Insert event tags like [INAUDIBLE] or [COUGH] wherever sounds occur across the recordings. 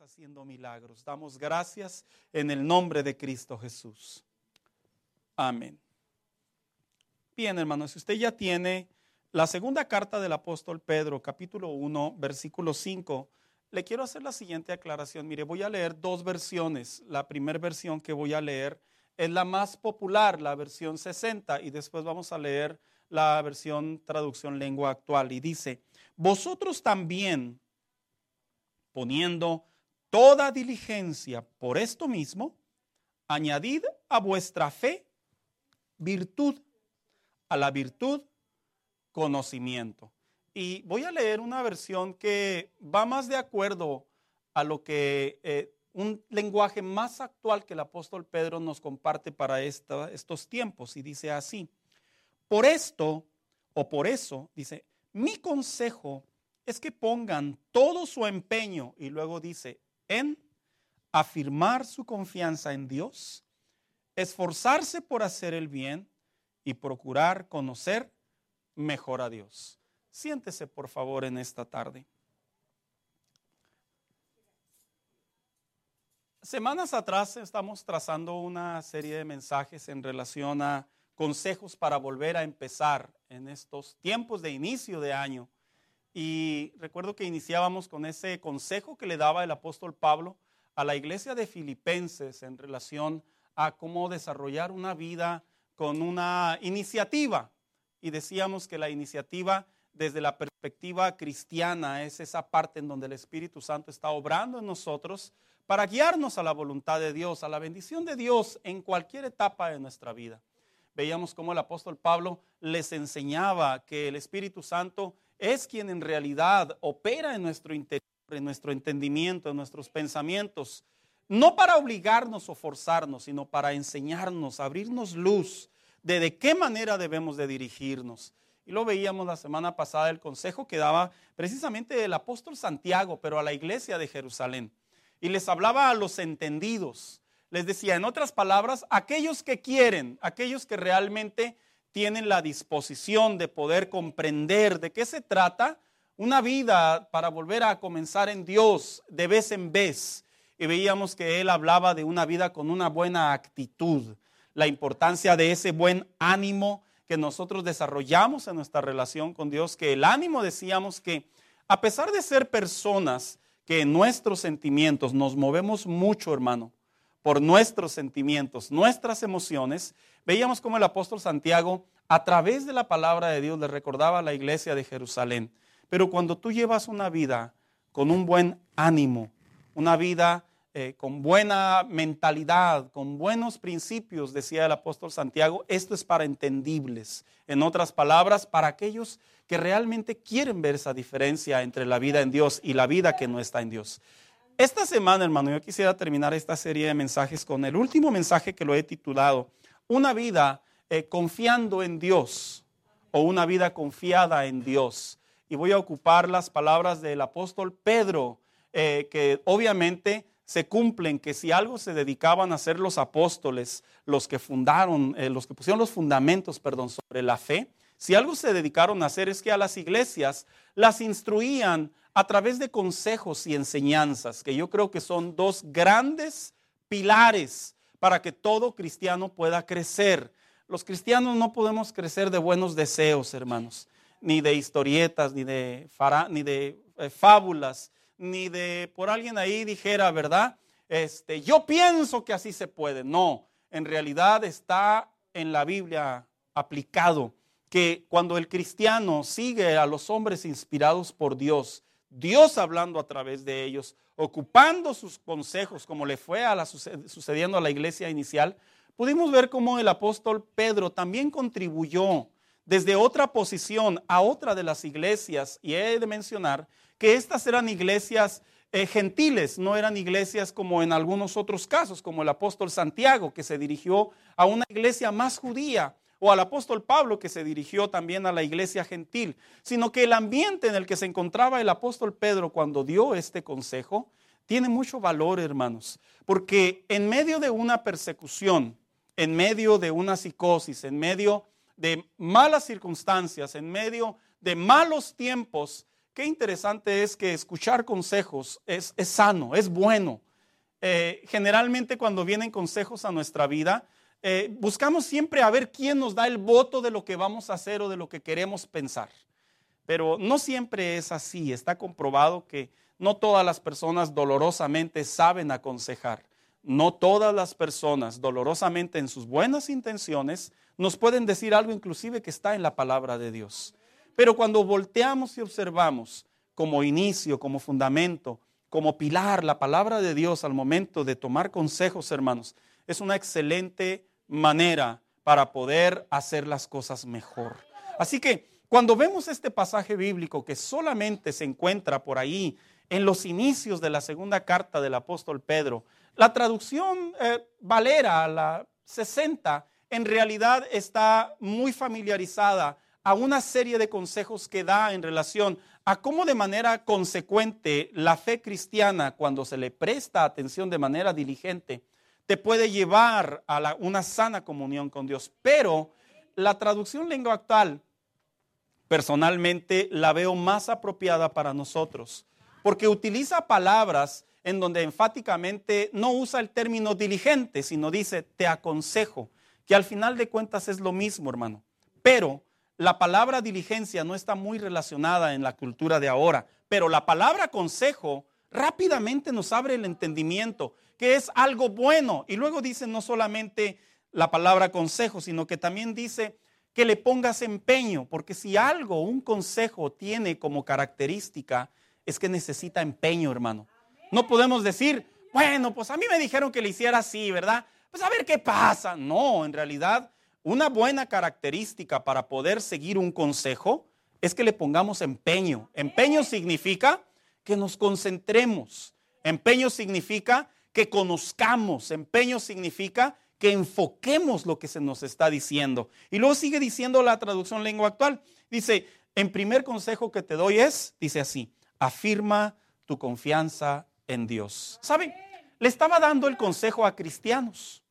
haciendo milagros. Damos gracias en el nombre de Cristo Jesús. Amén. Bien, hermanos, si usted ya tiene la segunda carta del apóstol Pedro, capítulo 1, versículo 5, le quiero hacer la siguiente aclaración. Mire, voy a leer dos versiones. La primera versión que voy a leer es la más popular, la versión 60, y después vamos a leer la versión traducción lengua actual. Y dice, vosotros también, poniendo toda diligencia por esto mismo, añadid a vuestra fe virtud, a la virtud conocimiento. Y voy a leer una versión que va más de acuerdo a lo que eh, un lenguaje más actual que el apóstol Pedro nos comparte para estos tiempos. Y dice así, por esto o por eso, dice, mi consejo es que pongan todo su empeño, y luego dice, en afirmar su confianza en Dios, esforzarse por hacer el bien y procurar conocer mejor a Dios. Siéntese por favor en esta tarde. Semanas atrás estamos trazando una serie de mensajes en relación a consejos para volver a empezar en estos tiempos de inicio de año. Y recuerdo que iniciábamos con ese consejo que le daba el apóstol Pablo a la iglesia de Filipenses en relación a cómo desarrollar una vida con una iniciativa. Y decíamos que la iniciativa desde la perspectiva cristiana es esa parte en donde el Espíritu Santo está obrando en nosotros para guiarnos a la voluntad de Dios, a la bendición de Dios en cualquier etapa de nuestra vida. Veíamos cómo el apóstol Pablo les enseñaba que el Espíritu Santo es quien en realidad opera en nuestro interior, en nuestro entendimiento, en nuestros pensamientos, no para obligarnos o forzarnos, sino para enseñarnos, abrirnos luz de de qué manera debemos de dirigirnos. Y lo veíamos la semana pasada, el consejo que daba precisamente el apóstol Santiago, pero a la iglesia de Jerusalén. Y les hablaba a los entendidos. Les decía, en otras palabras, aquellos que quieren, aquellos que realmente tienen la disposición de poder comprender de qué se trata una vida para volver a comenzar en Dios de vez en vez. Y veíamos que él hablaba de una vida con una buena actitud, la importancia de ese buen ánimo que nosotros desarrollamos en nuestra relación con Dios, que el ánimo decíamos que a pesar de ser personas que en nuestros sentimientos nos movemos mucho, hermano, por nuestros sentimientos, nuestras emociones, veíamos como el apóstol Santiago, a través de la palabra de Dios, le recordaba a la iglesia de Jerusalén. Pero cuando tú llevas una vida con un buen ánimo, una vida eh, con buena mentalidad, con buenos principios, decía el apóstol Santiago, esto es para entendibles. En otras palabras, para aquellos que realmente quieren ver esa diferencia entre la vida en Dios y la vida que no está en Dios. Esta semana, hermano, yo quisiera terminar esta serie de mensajes con el último mensaje que lo he titulado, Una vida eh, confiando en Dios o una vida confiada en Dios. Y voy a ocupar las palabras del apóstol Pedro, eh, que obviamente se cumplen, que si algo se dedicaban a hacer los apóstoles, los que fundaron, eh, los que pusieron los fundamentos, perdón, sobre la fe, si algo se dedicaron a hacer es que a las iglesias las instruían a través de consejos y enseñanzas, que yo creo que son dos grandes pilares para que todo cristiano pueda crecer. Los cristianos no podemos crecer de buenos deseos, hermanos, ni de historietas, ni de, ni de eh, fábulas, ni de por alguien ahí dijera, ¿verdad? Este, yo pienso que así se puede. No, en realidad está en la Biblia aplicado que cuando el cristiano sigue a los hombres inspirados por Dios, Dios hablando a través de ellos, ocupando sus consejos, como le fue a la, sucediendo a la iglesia inicial, pudimos ver cómo el apóstol Pedro también contribuyó desde otra posición a otra de las iglesias, y he de mencionar que estas eran iglesias eh, gentiles, no eran iglesias como en algunos otros casos, como el apóstol Santiago, que se dirigió a una iglesia más judía, o al apóstol Pablo que se dirigió también a la iglesia gentil, sino que el ambiente en el que se encontraba el apóstol Pedro cuando dio este consejo tiene mucho valor, hermanos, porque en medio de una persecución, en medio de una psicosis, en medio de malas circunstancias, en medio de malos tiempos, qué interesante es que escuchar consejos es, sano, es bueno. Eh, generalmente cuando vienen consejos a nuestra vida, eh, buscamos siempre a ver quién nos da el voto de lo que vamos a hacer o de lo que queremos pensar. Pero no siempre es así. Está comprobado que no todas las personas dolorosamente saben aconsejar. No todas las personas dolorosamente en sus buenas intenciones nos pueden decir algo inclusive que está en la palabra de Dios. Pero cuando volteamos y observamos como inicio, como fundamento, como pilar la palabra de Dios al momento de tomar consejos, hermanos, es una excelente manera para poder hacer las cosas mejor. Así que cuando vemos este pasaje bíblico que solamente se encuentra por ahí en los inicios de la segunda carta del apóstol Pedro, la traducción eh, Valera, la 60, en realidad está muy familiarizada a una serie de consejos que da en relación a cómo de manera consecuente la fe cristiana, cuando se le presta atención de manera diligente, te puede llevar a una sana comunión con Dios. Pero la traducción lengua actual, personalmente, la veo más apropiada para nosotros, porque utiliza palabras en donde enfáticamente no usa el término diligente, sino dice, te aconsejo, que al final de cuentas es lo mismo, hermano. Pero la palabra diligencia no está muy relacionada en la cultura de ahora, pero la palabra consejo rápidamente nos abre el entendimiento que es algo bueno. Y luego dice no solamente la palabra consejo, sino que también dice que le pongas empeño, porque si algo, un consejo tiene como característica, es que necesita empeño, hermano. No podemos decir, bueno, pues a mí me dijeron que le hiciera así, ¿verdad? Pues a ver qué pasa. No, en realidad, una buena característica para poder seguir un consejo es que le pongamos empeño. Empeño significa que nos concentremos. Empeño significa que conozcamos. Empeño significa que enfoquemos lo que se nos está diciendo. Y luego sigue diciendo la traducción lengua actual. Dice, en primer consejo que te doy es, dice así, afirma tu confianza en Dios. ¿Sabe? Le estaba dando el consejo a cristianos.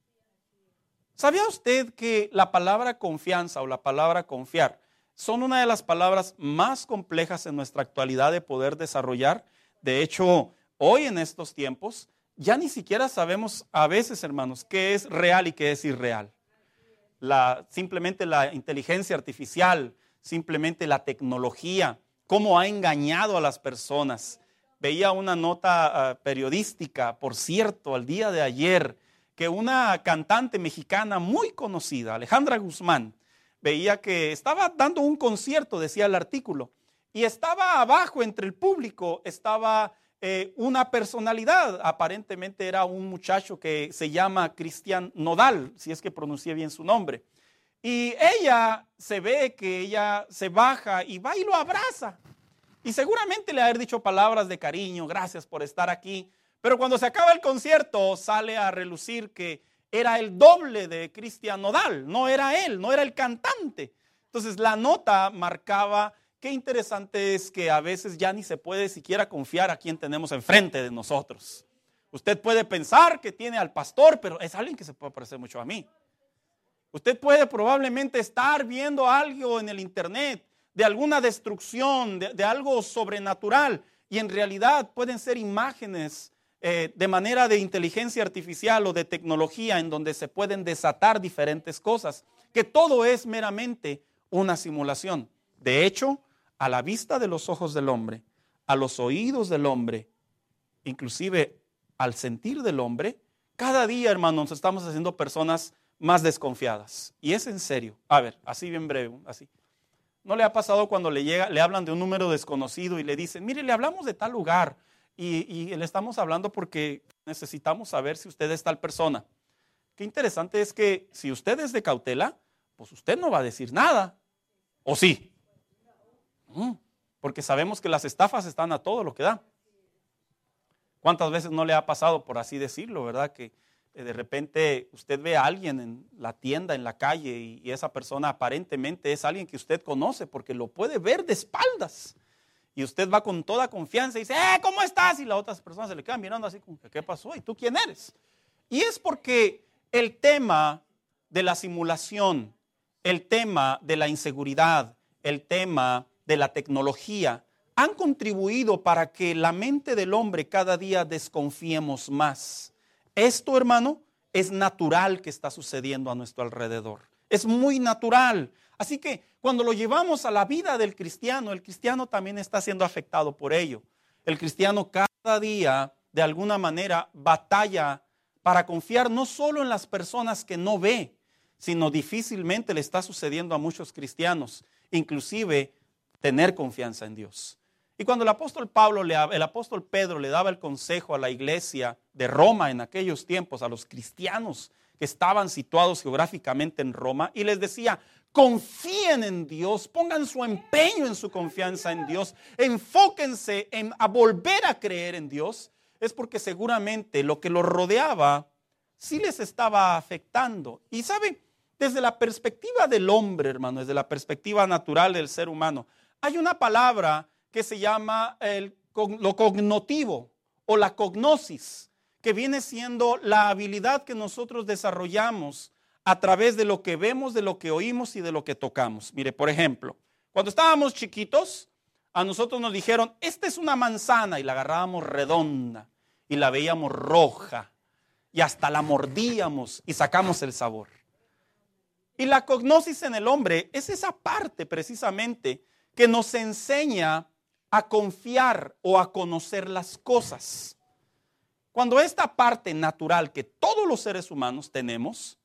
¿Sabía usted que la palabra confianza o la palabra confiar son una de las palabras más complejas en nuestra actualidad de poder desarrollar? De hecho, hoy en estos tiempos ya ni siquiera sabemos a veces, hermanos, qué es real y qué es irreal. La, simplemente la inteligencia artificial, simplemente la tecnología, cómo ha engañado a las personas. Veía una nota ah, periodística, por cierto, al día de ayer, que una cantante mexicana muy conocida, Alejandra Guzmán, veía que estaba dando un concierto, decía el artículo, y estaba abajo entre el público, estaba eh, una personalidad. Aparentemente era un muchacho que se llama Cristian Nodal, si es que pronuncié bien su nombre. Y ella se ve que ella se baja y va y lo abraza. Y seguramente le ha dicho palabras de cariño, gracias por estar aquí. Pero cuando se acaba el concierto sale a relucir que era el doble de Cristian Nodal, no era él, no era el cantante. Entonces la nota marcaba Qué interesante es que a veces ya ni se puede siquiera confiar a quien tenemos enfrente de nosotros. Usted puede pensar que tiene al pastor, pero es alguien que se puede parecer mucho a mí. Usted puede probablemente estar viendo algo en el internet de alguna destrucción, de, algo sobrenatural, y en realidad pueden ser imágenes eh, de manera de inteligencia artificial o de tecnología en donde se pueden desatar diferentes cosas, que todo es meramente una simulación. De hecho, a la vista de los ojos del hombre, a los oídos del hombre, inclusive al sentir del hombre, cada día, hermanos, estamos haciendo personas más desconfiadas. Y es en serio. A ver, así bien breve, así. ¿No le ha pasado cuando le, llega, le hablan de un número desconocido y le dicen, mire, le hablamos de tal lugar y, y le estamos hablando porque necesitamos saber si usted es tal persona? Qué interesante es que si usted es de cautela, pues usted no va a decir nada. ¿O sí? Porque sabemos que las estafas están a todo lo que da. ¿Cuántas veces no le ha pasado, por así decirlo, verdad? Que de repente usted ve a alguien en la tienda, en la calle, y, esa persona aparentemente es alguien que usted conoce porque lo puede ver de espaldas. Y usted va con toda confianza y dice, ¡eh, ¿cómo estás? Y la otra persona se le queda mirando así como, ¿qué pasó? ¿Y tú quién eres? Y es porque el tema de la simulación, el tema de la inseguridad, el tema de la tecnología han contribuido para que la mente del hombre cada día desconfiemos más. Esto, hermano, es natural que está sucediendo a nuestro alrededor. Es muy natural. Así que cuando lo llevamos a la vida del cristiano, el cristiano también está siendo afectado por ello. El cristiano cada día, de alguna manera, batalla para confiar no solo en las personas que no ve, sino difícilmente le está sucediendo a muchos cristianos, inclusive tener confianza en Dios. Y cuando el apóstol Pablo, el apóstol Pedro le daba el consejo a la iglesia de Roma en aquellos tiempos, a los cristianos que estaban situados geográficamente en Roma, y les decía, confíen en Dios, pongan su empeño en su confianza en Dios, enfóquense en a volver a creer en Dios, es porque seguramente lo que los rodeaba sí les estaba afectando. Y saben, desde la perspectiva del hombre, hermano, desde la perspectiva natural del ser humano, hay una palabra que se llama el, lo cognitivo o la cognosis, que viene siendo la habilidad que nosotros desarrollamos a través de lo que vemos, de lo que oímos y de lo que tocamos. Mire, por ejemplo, cuando estábamos chiquitos, a nosotros nos dijeron, esta es una manzana y la agarrábamos redonda y la veíamos roja y hasta la mordíamos y sacamos el sabor. Y la cognosis en el hombre es esa parte precisamente que nos enseña a confiar o a conocer las cosas. Cuando esta parte natural que todos los seres humanos tenemos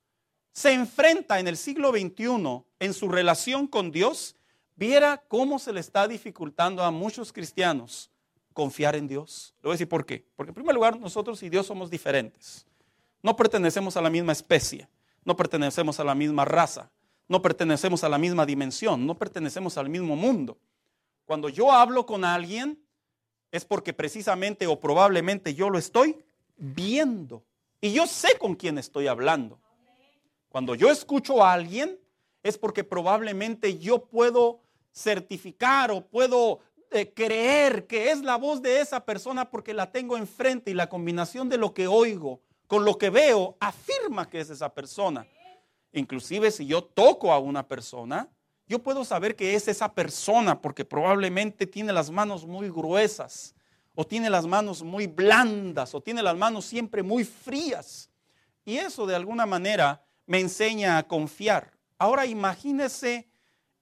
se enfrenta en el siglo XXI en su relación con Dios, viera cómo se le está dificultando a muchos cristianos confiar en Dios. Le voy a decir por qué. Porque en primer lugar, nosotros y Dios somos diferentes. No pertenecemos a la misma especie, no pertenecemos a la misma raza, no pertenecemos a la misma dimensión, no pertenecemos al mismo mundo. Cuando yo hablo con alguien, es porque precisamente o probablemente yo lo estoy viendo. Y yo sé con quién estoy hablando. Cuando yo escucho a alguien, es porque probablemente yo puedo certificar o puedo eh, creer que es la voz de esa persona porque la tengo enfrente y la combinación de lo que oigo con lo que veo afirma que es esa persona. Inclusive si yo toco a una persona, yo puedo saber que es esa persona porque probablemente tiene las manos muy gruesas o tiene las manos muy blandas o tiene las manos siempre muy frías. Y eso de alguna manera me enseña a confiar. Ahora imagínese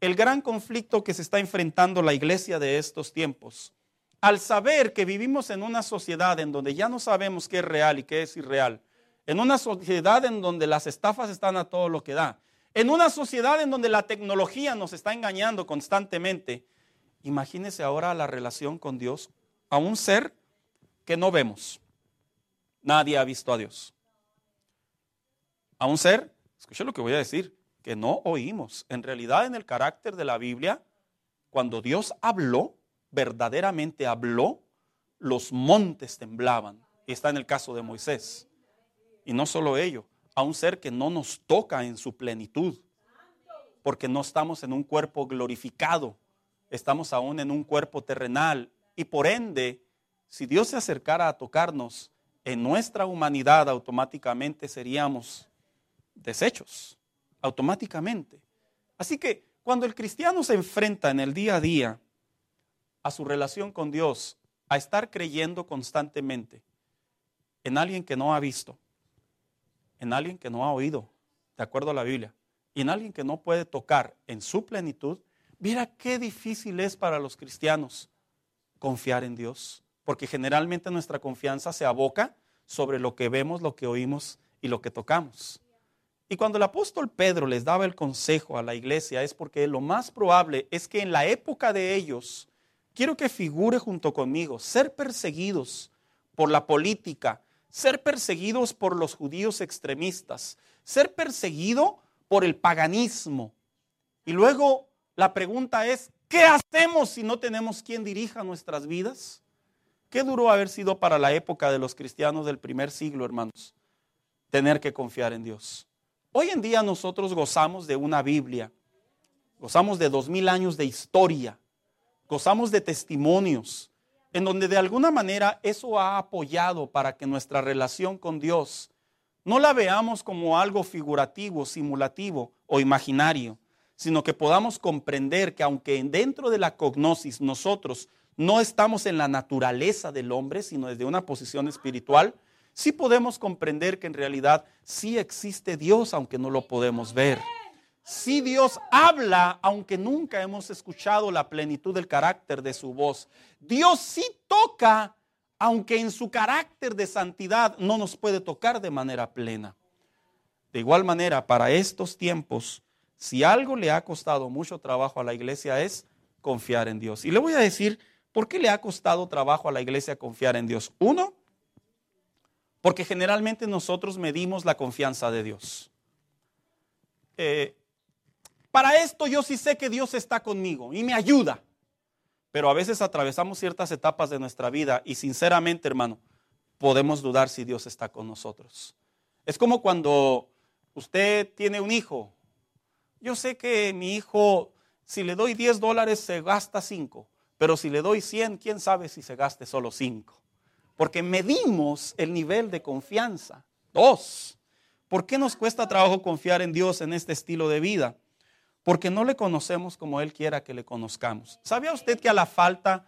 el gran conflicto que se está enfrentando la iglesia de estos tiempos. Al saber que vivimos en una sociedad en donde ya no sabemos qué es real y qué es irreal, en una sociedad en donde las estafas están a todo lo que da, en una sociedad en donde la tecnología nos está engañando constantemente, imagínese ahora la relación con Dios a un ser que no vemos. Nadie ha visto a Dios. A un ser, escuche lo que voy a decir, que no oímos. En realidad en el carácter de la Biblia, cuando Dios habló, verdaderamente habló, los montes temblaban. Y está en el caso de Moisés. Y no solo ello, a un ser que no nos toca en su plenitud, porque no estamos en un cuerpo glorificado, estamos aún en un cuerpo terrenal y por ende, si Dios se acercara a tocarnos en nuestra humanidad, automáticamente seríamos desechos, automáticamente. Así que cuando el cristiano se enfrenta en el día a día a su relación con Dios, a estar creyendo constantemente en alguien que no ha visto, en alguien que no ha oído, de acuerdo a la Biblia, y en alguien que no puede tocar en su plenitud, mira qué difícil es para los cristianos confiar en Dios, porque generalmente nuestra confianza se aboca sobre lo que vemos, lo que oímos y lo que tocamos. Y cuando el apóstol Pedro les daba el consejo a la iglesia es porque lo más probable es que en la época de ellos, quiero que figure junto conmigo, ser perseguidos por la política, ser perseguidos por los judíos extremistas, ser perseguido por el paganismo. Y luego la pregunta es, ¿qué hacemos si no tenemos quien dirija nuestras vidas? Qué duro haber sido para la época de los cristianos del primer siglo, hermanos, tener que confiar en Dios. Hoy en día nosotros gozamos de una Biblia, gozamos de dos mil años de historia, gozamos de testimonios, en donde de alguna manera eso ha apoyado para que nuestra relación con Dios no la veamos como algo figurativo, simulativo o imaginario, sino que podamos comprender que aunque dentro de la cognosis nosotros no estamos en la naturaleza del hombre, sino desde una posición espiritual, sí podemos comprender que en realidad sí existe Dios, aunque no lo podemos ver. Sí Dios habla, aunque nunca hemos escuchado la plenitud del carácter de su voz. Dios sí toca, aunque en su carácter de santidad no nos puede tocar de manera plena. De igual manera, para estos tiempos, si algo le ha costado mucho trabajo a la iglesia es confiar en Dios. Y le voy a decir, ¿por qué le ha costado trabajo a la iglesia confiar en Dios? Uno, porque generalmente nosotros medimos la confianza de Dios. Eh, para esto yo sí sé que Dios está conmigo y me ayuda. Pero a veces atravesamos ciertas etapas de nuestra vida y sinceramente, hermano, podemos dudar si Dios está con nosotros. Es como cuando usted tiene un hijo. Yo sé que mi hijo, si le doy 10 dólares, se gasta 5. Pero si le doy 100, ¿quién sabe si se gaste solo 5? Porque medimos el nivel de confianza. Dos, ¿por qué nos cuesta trabajo confiar en Dios en este estilo de vida? Porque no le conocemos como Él quiera que le conozcamos. ¿Sabía usted que a la falta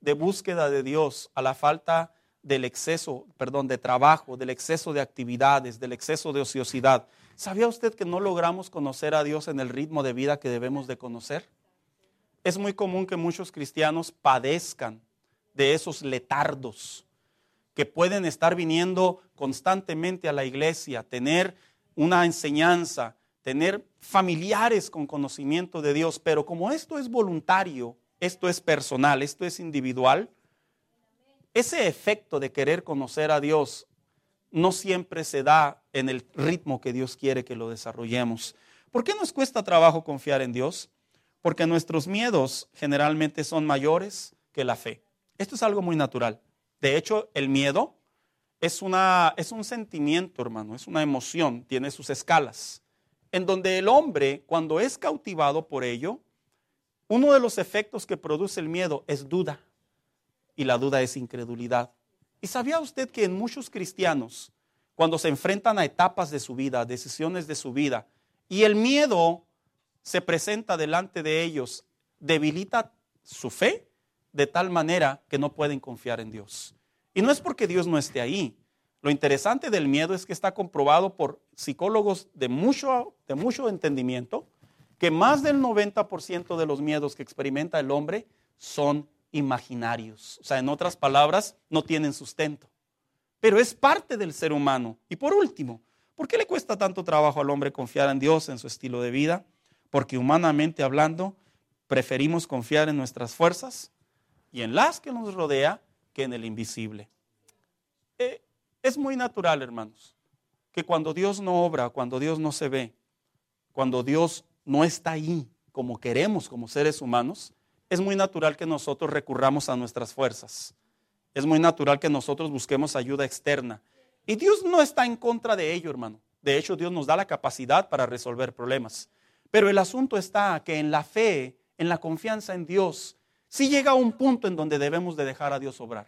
de búsqueda de Dios, a la falta del exceso, perdón, de trabajo, del exceso de actividades, del exceso de ociosidad. ¿Sabía usted que no logramos conocer a Dios en el ritmo de vida que debemos de conocer? Es muy común que muchos cristianos padezcan de esos letardos que pueden estar viniendo constantemente a la iglesia, tener una enseñanza, tener familiares con conocimiento de Dios, pero como esto es voluntario, esto es personal, esto es individual, ese efecto de querer conocer a Dios no siempre se da en el ritmo que Dios quiere que lo desarrollemos. ¿Por qué nos cuesta trabajo confiar en Dios? Porque nuestros miedos generalmente son mayores que la fe. Esto es algo muy natural. De hecho, el miedo es, una, es un sentimiento, hermano, es una emoción, tiene sus escalas, en donde el hombre, cuando es cautivado por ello, uno de los efectos que produce el miedo es duda y la duda es incredulidad. ¿Y sabía usted que en muchos cristianos, cuando se enfrentan a etapas de su vida, decisiones de su vida, y el miedo se presenta delante de ellos, debilita su fe de tal manera que no pueden confiar en Dios? Y no es porque Dios no esté ahí. Lo interesante del miedo es que está comprobado por psicólogos de mucho, de mucho entendimiento que más del 90% de los miedos que experimenta el hombre son imaginarios. O sea, en otras palabras, no tienen sustento. Pero es parte del ser humano. Y por último, ¿por qué le cuesta tanto trabajo al hombre confiar en Dios, en su estilo de vida? Porque humanamente hablando, preferimos confiar en nuestras fuerzas y en las que nos rodea que en el invisible. Eh, es muy natural, hermanos, que cuando Dios no obra, cuando Dios no se ve, cuando Dios no está ahí como queremos como seres humanos, es muy natural que nosotros recurramos a nuestras fuerzas. Es muy natural que nosotros busquemos ayuda externa. Y Dios no está en contra de ello, hermano. De hecho, Dios nos da la capacidad para resolver problemas. Pero el asunto está que en la fe, en la confianza en Dios, sí llega un punto en donde debemos de dejar a Dios obrar.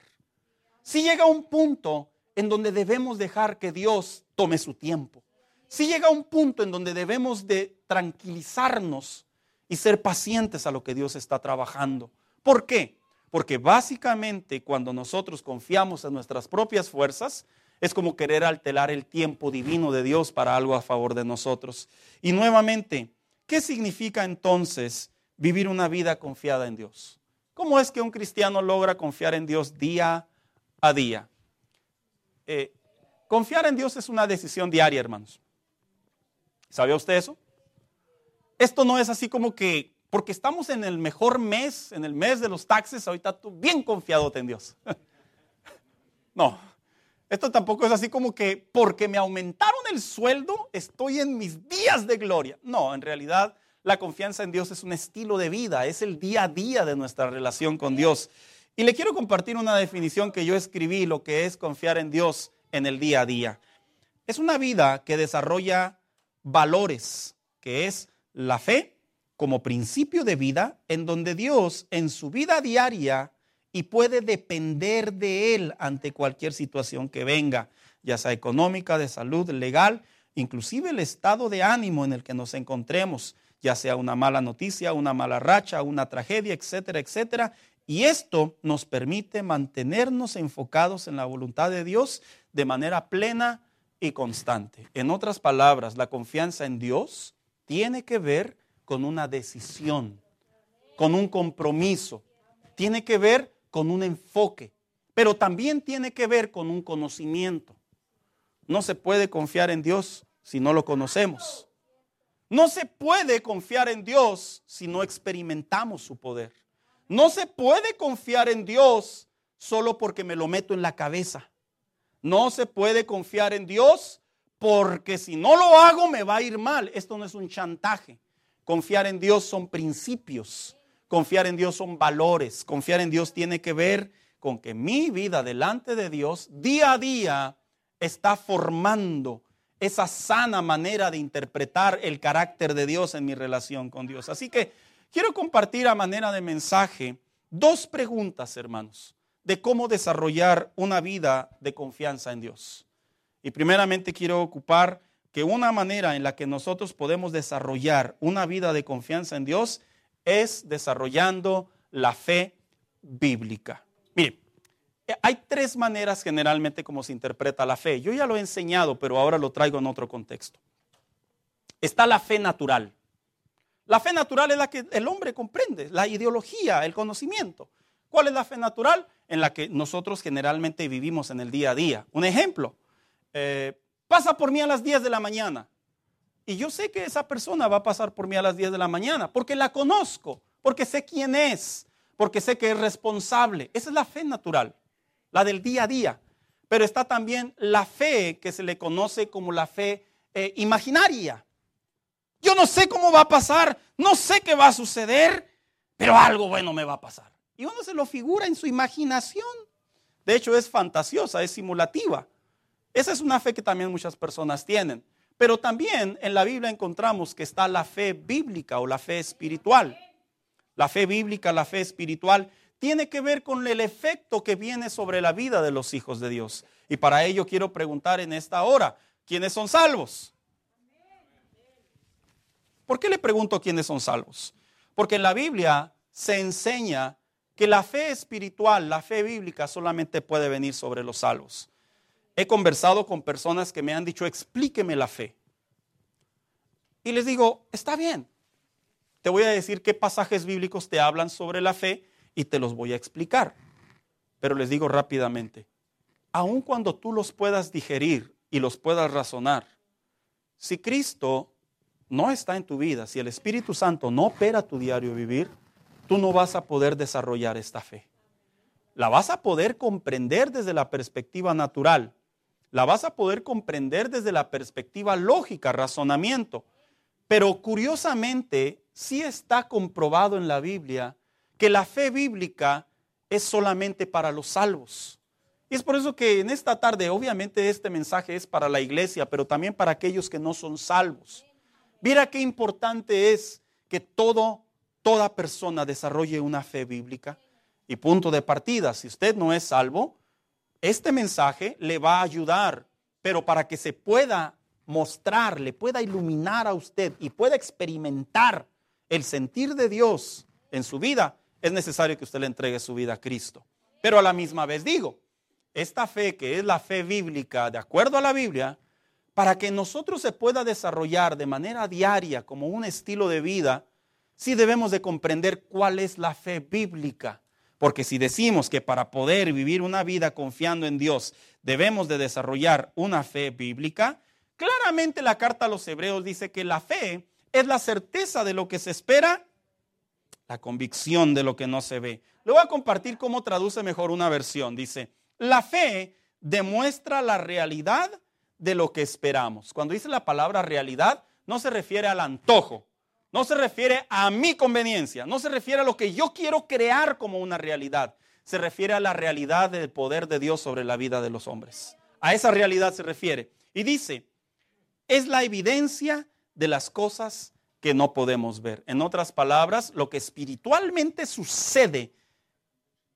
Sí llega un punto en donde debemos dejar que Dios tome su tiempo. Sí llega un punto en donde debemos de tranquilizarnos y ser pacientes a lo que Dios está trabajando. ¿Por qué? Porque básicamente cuando nosotros confiamos en nuestras propias fuerzas, es como querer alterar el tiempo divino de Dios para algo a favor de nosotros. Y nuevamente, ¿qué significa entonces vivir una vida confiada en Dios? ¿Cómo es que un cristiano logra confiar en Dios día a día? Eh, confiar en Dios es una decisión diaria, hermanos. ¿Sabía usted eso? Esto no es así como que, porque estamos en el mejor mes, en el mes de los taxes, ahorita tú bien confiado en Dios. [LAUGHS] no, esto tampoco es así como que porque me aumentaron el sueldo, estoy en mis días de gloria. No, en realidad la confianza en Dios es un estilo de vida, es el día a día de nuestra relación con Dios. Y le quiero compartir una definición que yo escribí, lo que es confiar en Dios en el día a día. Es una vida que desarrolla valores, que es la fe como principio de vida en donde Dios en su vida diaria y puede depender de Él ante cualquier situación que venga, ya sea económica, de salud, legal, inclusive el estado de ánimo en el que nos encontremos, ya sea una mala noticia, una mala racha, una tragedia, etcétera, etcétera. Y esto nos permite mantenernos enfocados en la voluntad de Dios de manera plena y constante. En otras palabras, la confianza en Dios tiene que ver con una decisión, con un compromiso, tiene que ver con un enfoque, pero también tiene que ver con un conocimiento. No se puede confiar en Dios si no lo conocemos. No se puede confiar en Dios si no experimentamos su poder. No se puede confiar en Dios solo porque me lo meto en la cabeza. No se puede confiar en Dios porque si no lo hago me va a ir mal. Esto no es un chantaje. Confiar en Dios son principios. Confiar en Dios son valores. Confiar en Dios tiene que ver con que mi vida delante de Dios día a día está formando esa sana manera de interpretar el carácter de Dios en mi relación con Dios. Así que Quiero compartir a manera de mensaje dos preguntas, hermanos, de cómo desarrollar una vida de confianza en Dios. Y primeramente quiero ocupar que una manera en la que nosotros podemos desarrollar una vida de confianza en Dios es desarrollando la fe bíblica. Mire, hay tres maneras generalmente como se interpreta la fe. Yo ya lo he enseñado, pero ahora lo traigo en otro contexto. Está la fe natural. La fe natural es la que el hombre comprende, la ideología, el conocimiento. ¿Cuál es la fe natural? En la que nosotros generalmente vivimos en el día a día. Un ejemplo, eh, pasa por mí a las 10 de la mañana. Y yo sé que esa persona va a pasar por mí a las 10 de la mañana, porque la conozco, porque sé quién es, porque sé que es responsable. Esa es la fe natural, la del día a día. Pero está también la fe que se le conoce como la fe eh, imaginaria. Yo no sé cómo va a pasar, no sé qué va a suceder, pero algo bueno me va a pasar. Y uno se lo figura en su imaginación. De hecho, es fantasiosa, es simulativa. Esa es una fe que también muchas personas tienen. Pero también en la Biblia encontramos que está la fe bíblica o la fe espiritual. La fe bíblica, la fe espiritual, tiene que ver con el efecto que viene sobre la vida de los hijos de Dios. Y para ello quiero preguntar en esta hora, ¿quiénes son salvos? ¿Por qué le pregunto quiénes son salvos? Porque en la Biblia se enseña que la fe espiritual, la fe bíblica solamente puede venir sobre los salvos. He conversado con personas que me han dicho, explíqueme la fe. Y les digo, está bien, te voy a decir qué pasajes bíblicos te hablan sobre la fe y te los voy a explicar. Pero les digo rápidamente, aun cuando tú los puedas digerir y los puedas razonar, si Cristo no está en tu vida, si el Espíritu Santo no opera tu diario vivir, tú no vas a poder desarrollar esta fe. La vas a poder comprender desde la perspectiva natural. La vas a poder comprender desde la perspectiva lógica, razonamiento. Pero curiosamente, sí está comprobado en la Biblia que la fe bíblica es solamente para los salvos. Y es por eso que en esta tarde, obviamente este mensaje es para la iglesia, pero también para aquellos que no son salvos. Mira qué importante es que todo, toda persona desarrolle una fe bíblica. Y punto de partida, si usted no es salvo, este mensaje le va a ayudar, pero para que se pueda mostrar, le pueda iluminar a usted y pueda experimentar el sentir de Dios en su vida, es necesario que usted le entregue su vida a Cristo. Pero a la misma vez digo, esta fe que es la fe bíblica, de acuerdo a la Biblia, para que nosotros se pueda desarrollar de manera diaria como un estilo de vida, sí debemos de comprender cuál es la fe bíblica. Porque si decimos que para poder vivir una vida confiando en Dios debemos de desarrollar una fe bíblica, claramente la carta a los hebreos dice que la fe es la certeza de lo que se espera, la convicción de lo que no se ve. Le voy a compartir cómo traduce mejor una versión. Dice, la fe demuestra la realidad de lo que esperamos. Cuando dice la palabra realidad, no se refiere al antojo, no se refiere a mi conveniencia, no se refiere a lo que yo quiero crear como una realidad, se refiere a la realidad del poder de Dios sobre la vida de los hombres. A esa realidad se refiere. Y dice, es la evidencia de las cosas que no podemos ver. En otras palabras, lo que espiritualmente sucede,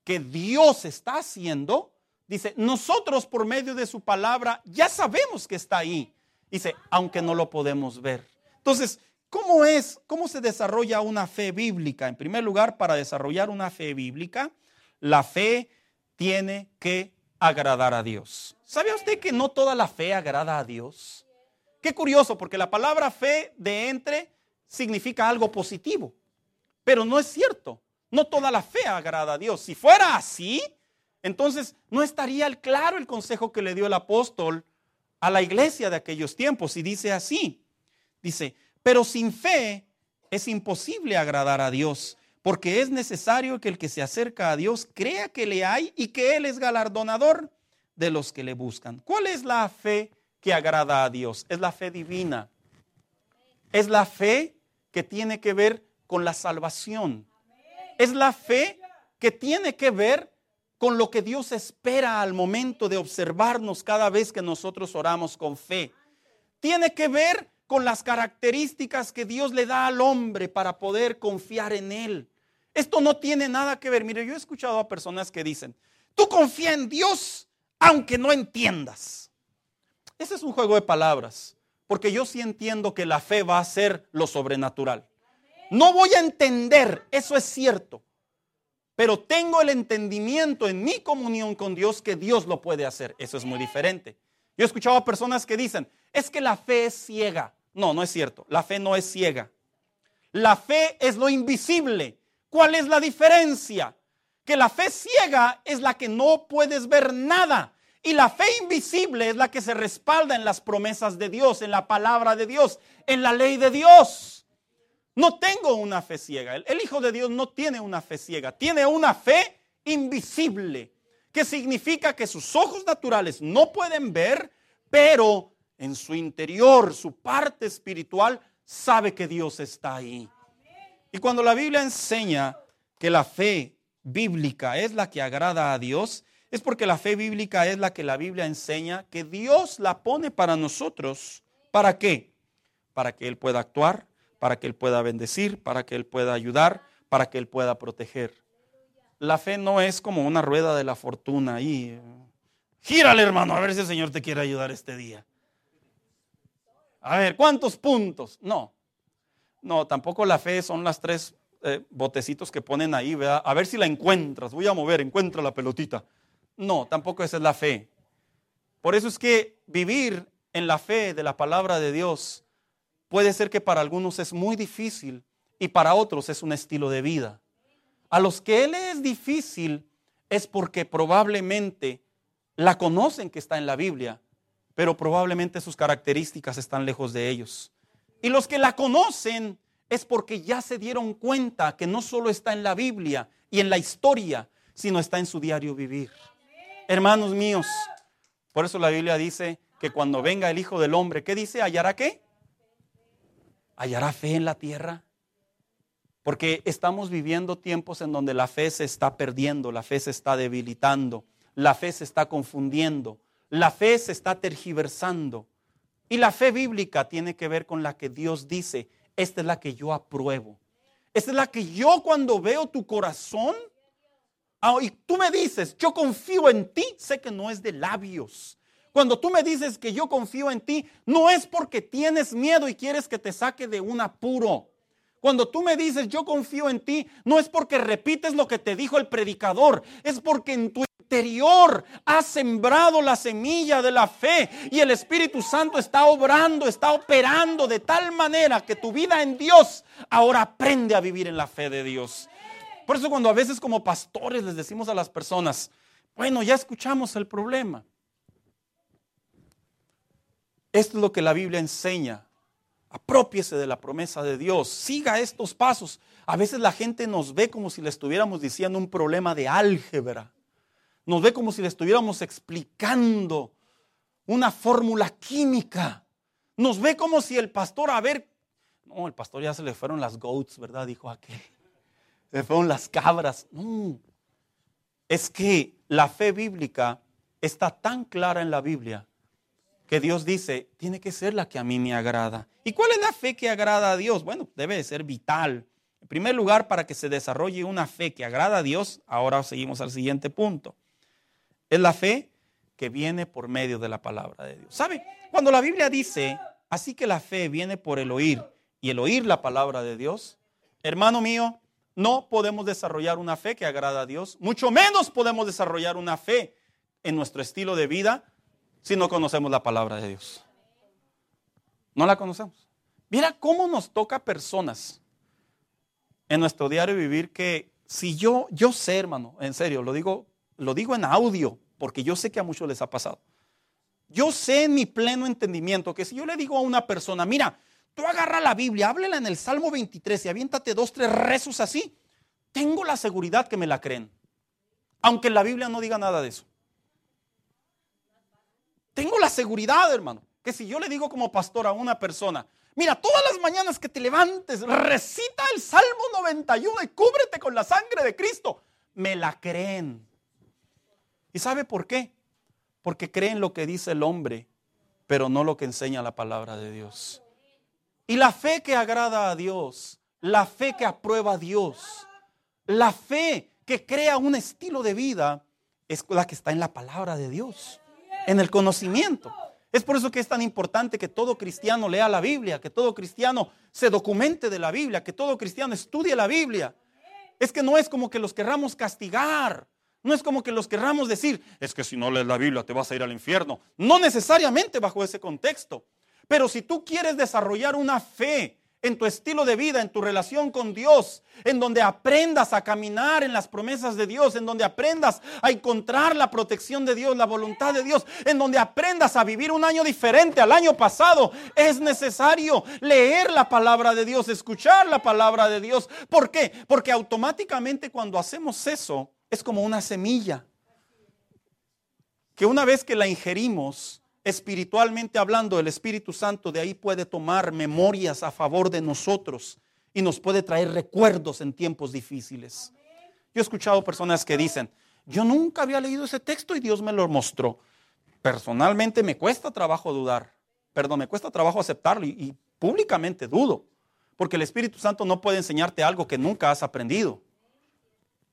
que Dios está haciendo, Dice, nosotros por medio de su palabra ya sabemos que está ahí. Dice, aunque no lo podemos ver. Entonces, ¿Cómo es, cómo se desarrolla una fe bíblica? En primer lugar, para desarrollar una fe bíblica, la fe tiene que agradar a Dios. ¿Sabe usted que no toda la fe agrada a Dios? Qué curioso, porque la palabra fe de entre significa algo positivo, pero no es cierto. No toda la fe agrada a Dios. Si fuera así, entonces no estaría claro el consejo que le dio el apóstol a la iglesia de aquellos tiempos. Y dice así, dice, pero sin fe es imposible agradar a Dios, porque es necesario que el que se acerca a Dios crea que le hay y que Él es galardonador de los que le buscan. ¿Cuál es la fe que agrada a Dios? Es la fe divina. Es la fe que tiene que ver con la salvación. Es la fe que tiene que ver con lo que Dios espera al momento de observarnos cada vez que nosotros oramos con fe. Tiene que ver con las características que Dios le da al hombre para poder confiar en Él. Esto no tiene nada que ver. Mire, yo he escuchado a personas que dicen, tú confía en Dios aunque no entiendas. Ese es un juego de palabras, porque yo sí entiendo que la fe va a ser lo sobrenatural. No voy a entender, eso es cierto, pero tengo el entendimiento en mi comunión con Dios que Dios lo puede hacer. Eso es muy diferente. Yo he escuchado a personas que dicen, es que la fe es ciega. No, no es cierto. La fe no es ciega. La fe es lo invisible. ¿Cuál es la diferencia? Que la fe ciega es la que no puedes ver nada. Y la fe invisible es la que se respalda en las promesas de Dios, en la palabra de Dios, en la ley de Dios. No tengo una fe ciega. El, Hijo de Dios no tiene una fe ciega. Tiene una fe invisible. Que significa que sus ojos naturales no pueden ver, pero en su interior, su parte espiritual, sabe que Dios está ahí. Y cuando la Biblia enseña que la fe bíblica es la que agrada a Dios, es porque la fe bíblica es la que la Biblia enseña que Dios la pone para nosotros. ¿Para qué? Para que Él pueda actuar, para que Él pueda bendecir, para que Él pueda ayudar, para que Él pueda proteger. La fe no es como una rueda de la fortuna ahí. Gírale, hermano, a ver si el Señor te quiere ayudar este día. A ver, ¿cuántos puntos? No. No, tampoco la fe son las tres eh, botecitos que ponen ahí, ¿verdad? A ver si la encuentras. Voy a mover, encuentra la pelotita. No, tampoco esa es la fe. Por eso es que vivir en la fe de la palabra de Dios puede ser que para algunos es muy difícil y para otros es un estilo de vida. A los que él es difícil es porque probablemente la conocen que está en la Biblia, pero probablemente sus características están lejos de ellos. Y los que la conocen es porque ya se dieron cuenta que no solo está en la Biblia y en la historia, sino está en su diario vivir. Hermanos míos, por eso la Biblia dice que cuando venga el Hijo del Hombre, ¿qué dice? ¿Hallará qué? ¿Hallará fe en la tierra? Porque estamos viviendo tiempos en donde la fe se está perdiendo, la fe se está debilitando, la fe se está confundiendo, la fe se está tergiversando. Y la fe bíblica tiene que ver con la que Dios dice, esta es la que yo apruebo. Esta es la que yo cuando veo tu corazón, ah, y tú me dices, yo confío en ti, sé que no es de labios. Cuando tú me dices que yo confío en ti, no es porque tienes miedo y quieres que te saque de un apuro. Cuando tú me dices yo confío en ti, no es porque repites lo que te dijo el predicador, es porque en tu interior has sembrado la semilla de la fe y el Espíritu Santo está obrando, está operando de tal manera que tu vida en Dios ahora aprende a vivir en la fe de Dios. Por eso cuando a veces como pastores les decimos a las personas, bueno, ya escuchamos el problema. Esto es lo que la Biblia enseña Apropiese de la promesa de Dios. Siga estos pasos. A veces la gente nos ve como si le estuviéramos diciendo un problema de álgebra. Nos ve como si le estuviéramos explicando una fórmula química. Nos ve como si el pastor, a ver, no, el pastor ya se le fueron las goats, ¿verdad? Dijo aquel. Fueron las cabras. No. Es que la fe bíblica está tan clara en la Biblia que Dios dice, tiene que ser la que a mí me agrada. ¿Y cuál es la fe que agrada a Dios? Bueno, debe de ser vital. En primer lugar, para que se desarrolle una fe que agrada a Dios, ahora seguimos al siguiente punto. Es la fe que viene por medio de la palabra de Dios. ¿Sabe? Cuando la Biblia dice, así que la fe viene por el oír y el oír la palabra de Dios, hermano mío, no podemos desarrollar una fe que agrada a Dios, mucho menos podemos desarrollar una fe en nuestro estilo de vida si no conocemos la palabra de Dios. No la conocemos. Mira cómo nos toca personas en nuestro diario vivir que si yo, yo sé, hermano, en serio, lo digo, lo digo en audio, porque yo sé que a muchos les ha pasado. Yo sé en mi pleno entendimiento que si yo le digo a una persona, mira, tú agarra la Biblia, háblela en el Salmo 23 y aviéntate dos, tres rezos así, tengo la seguridad que me la creen. Aunque la Biblia no diga nada de eso. Tengo la seguridad, hermano, que si yo le digo como pastor a una persona, mira, todas las mañanas que te levantes, recita el Salmo 91 y cúbrete con la sangre de Cristo, me la creen. ¿Y sabe por qué? Porque creen lo que dice el hombre, pero no lo que enseña la palabra de Dios. Y la fe que agrada a Dios, la fe que aprueba a Dios, la fe que crea un estilo de vida, es la que está en la palabra de Dios, en el conocimiento. Es por eso que es tan importante que todo cristiano lea la Biblia, que todo cristiano se documente de la Biblia, que todo cristiano estudie la Biblia. Es que no es como que los querramos castigar, no es como que los querramos decir, es que si no lees la Biblia te vas a ir al infierno. No necesariamente bajo ese contexto. Pero si tú quieres desarrollar una fe en tu estilo de vida, en tu relación con Dios, en donde aprendas a caminar en las promesas de Dios, en donde aprendas a encontrar la protección de Dios, la voluntad de Dios, en donde aprendas a vivir un año diferente al año pasado, es necesario leer la palabra de Dios, escuchar la palabra de Dios. ¿Por qué? Porque automáticamente cuando hacemos eso es como una semilla que una vez que la ingerimos, espiritualmente hablando, el Espíritu Santo de ahí puede tomar memorias a favor de nosotros y nos puede traer recuerdos en tiempos difíciles. Yo he escuchado personas que dicen, yo nunca había leído ese texto y Dios me lo mostró. Personalmente me cuesta trabajo dudar, perdón, me cuesta trabajo aceptarlo y, y públicamente dudo, porque el Espíritu Santo no puede enseñarte algo que nunca has aprendido.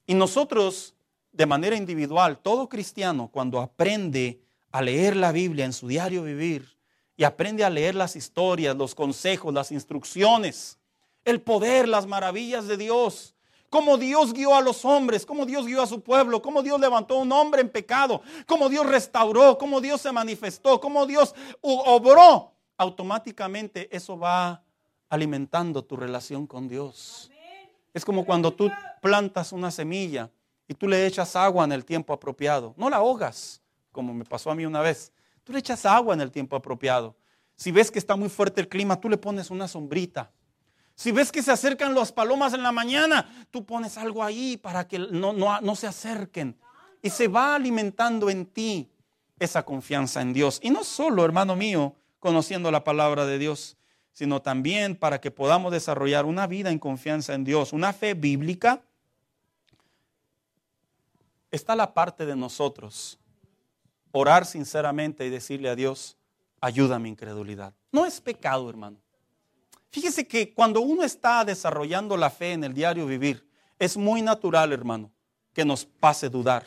Y nosotros, de manera individual, todo cristiano, cuando aprende a leer la Biblia en su diario vivir y aprende a leer las historias, los consejos, las instrucciones, el poder, las maravillas de Dios, cómo Dios guió a los hombres, cómo Dios guió a su pueblo, cómo Dios levantó a un hombre en pecado, cómo Dios restauró, cómo Dios se manifestó, cómo Dios obró, automáticamente eso va alimentando tu relación con Dios. Es como cuando tú plantas una semilla y tú le echas agua en el tiempo apropiado, no la ahogas como me pasó a mí una vez. Tú le echas agua en el tiempo apropiado. Si ves que está muy fuerte el clima, tú le pones una sombrita. Si ves que se acercan las palomas en la mañana, tú pones algo ahí para que no, no, no se acerquen. Y se va alimentando en ti esa confianza en Dios. Y no solo, hermano mío, conociendo la palabra de Dios, sino también para que podamos desarrollar una vida en confianza en Dios, una fe bíblica. Está la parte de nosotros orar sinceramente y decirle a Dios, ayuda a mi incredulidad. No es pecado, hermano. Fíjese que cuando uno está desarrollando la fe en el diario vivir, es muy natural, hermano, que nos pase dudar.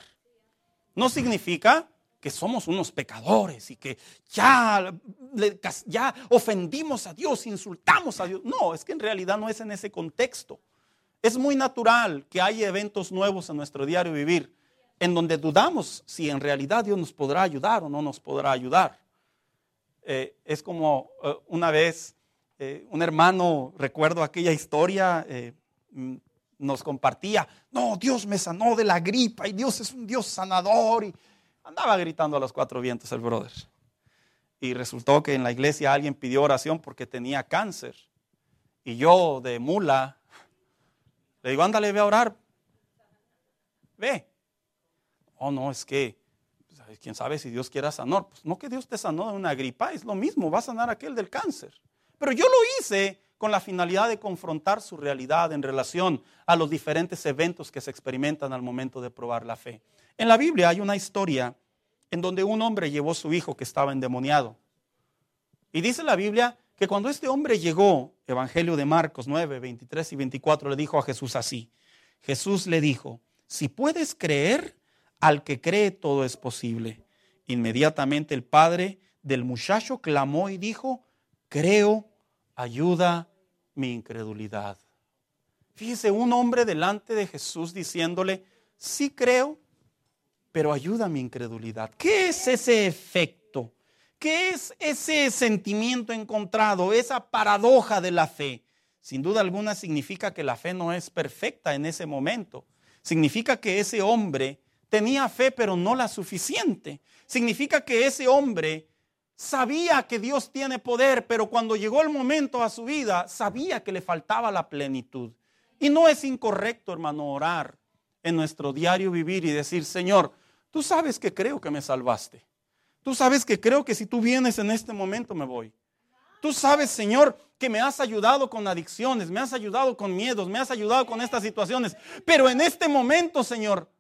No significa que somos unos pecadores y que ya, ya ofendimos a Dios, insultamos a Dios. No, es que en realidad no es en ese contexto. Es muy natural que haya eventos nuevos en nuestro diario vivir en donde dudamos si en realidad Dios nos podrá ayudar o no nos podrá ayudar. Eh, es como eh, una vez eh, un hermano, recuerdo aquella historia, mm, nos compartía, no, Dios me sanó de la gripa y Dios es un Dios sanador. Y andaba gritando a los cuatro vientos el brother. Y resultó que en la iglesia alguien pidió oración porque tenía cáncer. Y yo de mula le digo, ándale, ve a orar. Ve. Oh, no, es que, pues, quién sabe si Dios quiera sanar. Pues no que Dios te sanó de una gripa, es lo mismo, va a sanar aquel del cáncer. Pero yo lo hice con la finalidad de confrontar su realidad en relación a los diferentes eventos que se experimentan al momento de probar la fe. En la Biblia hay una historia en donde un hombre llevó a su hijo que estaba endemoniado. Y dice la Biblia que cuando este hombre llegó, Evangelio de Marcos 9, 23 y 24, le dijo a Jesús así. Jesús le dijo, si puedes creer, al que cree todo es posible. Inmediatamente el padre del muchacho clamó y dijo, creo, ayuda mi incredulidad. Fíjese, un hombre delante de Jesús diciéndole, sí creo, pero ayuda mi incredulidad. ¿Qué es ese efecto? ¿Qué es ese sentimiento encontrado, esa paradoja de la fe? Sin duda alguna significa que la fe no es perfecta en ese momento. Significa que ese hombre tenía fe, pero no la suficiente. Significa que ese hombre sabía que Dios tiene poder, pero cuando llegó el momento a su vida, sabía que le faltaba la plenitud. Y no es incorrecto, hermano, orar en nuestro diario vivir y decir, Señor, tú sabes que creo que me salvaste. Tú sabes que creo que si tú vienes en este momento me voy. Tú sabes, Señor, que me has ayudado con adicciones, me has ayudado con miedos, me has ayudado con estas situaciones. Pero en este momento, Señor,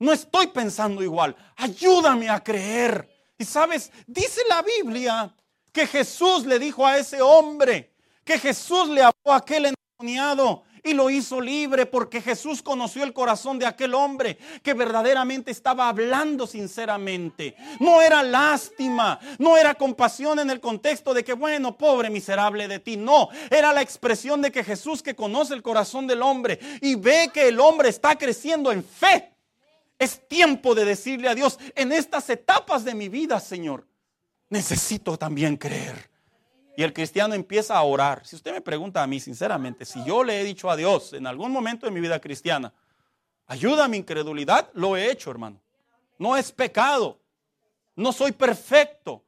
no estoy pensando igual. Ayúdame a creer. Y sabes, dice la Biblia que Jesús le dijo a ese hombre, que Jesús le habló a aquel endemoniado y lo hizo libre porque Jesús conoció el corazón de aquel hombre que verdaderamente estaba hablando sinceramente. No era lástima, no era compasión en el contexto de que, bueno, pobre miserable de ti. No, era la expresión de que Jesús que conoce el corazón del hombre y ve que el hombre está creciendo en fe. Es tiempo de decirle a Dios, en estas etapas de mi vida, Señor, necesito también creer. Y el cristiano empieza a orar. Si usted me pregunta a mí, sinceramente, si yo le he dicho a Dios en algún momento de mi vida cristiana, ayuda a mi incredulidad, lo he hecho, hermano. No es pecado. No soy perfecto.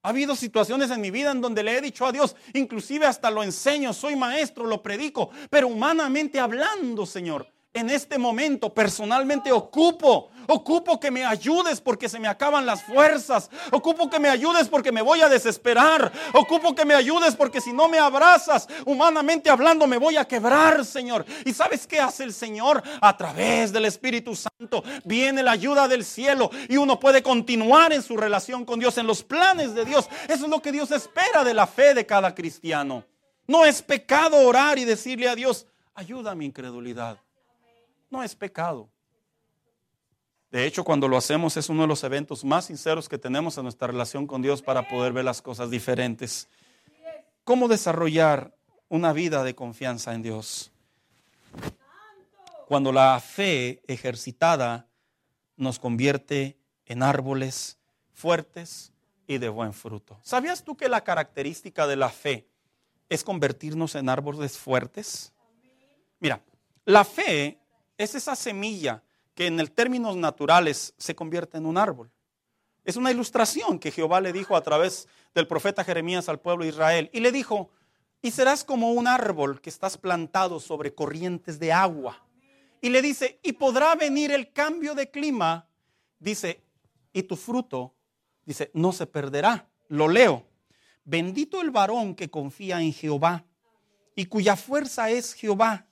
Ha habido situaciones en mi vida en donde le he dicho a Dios, inclusive hasta lo enseño, soy maestro, lo predico, pero humanamente hablando, Señor, en este momento personalmente ocupo. Ocupo que me ayudes porque se me acaban las fuerzas. Ocupo que me ayudes porque me voy a desesperar. Ocupo que me ayudes porque si no me abrazas, humanamente hablando, me voy a quebrar, Señor. ¿Y sabes qué hace el Señor? A través del Espíritu Santo viene la ayuda del cielo y uno puede continuar en su relación con Dios, en los planes de Dios. Eso es lo que Dios espera de la fe de cada cristiano. No es pecado orar y decirle a Dios, ayuda a mi incredulidad no es pecado. De hecho, cuando lo hacemos es uno de los eventos más sinceros que tenemos en nuestra relación con Dios para poder ver las cosas diferentes. ¿Cómo desarrollar una vida de confianza en Dios? Cuando la fe ejercitada nos convierte en árboles fuertes y de buen fruto. ¿Sabías tú que la característica de la fe es convertirnos en árboles fuertes? Mira, la fe es esa semilla que en el términos naturales se convierte en un árbol. Es una ilustración que Jehová le dijo a través del profeta Jeremías al pueblo de Israel. Y le dijo, y serás como un árbol que estás plantado sobre corrientes de agua. Y le dice, y podrá venir el cambio de clima, dice, y tu fruto, dice, no se perderá. Lo leo. Bendito el varón que confía en Jehová y cuya fuerza es Jehová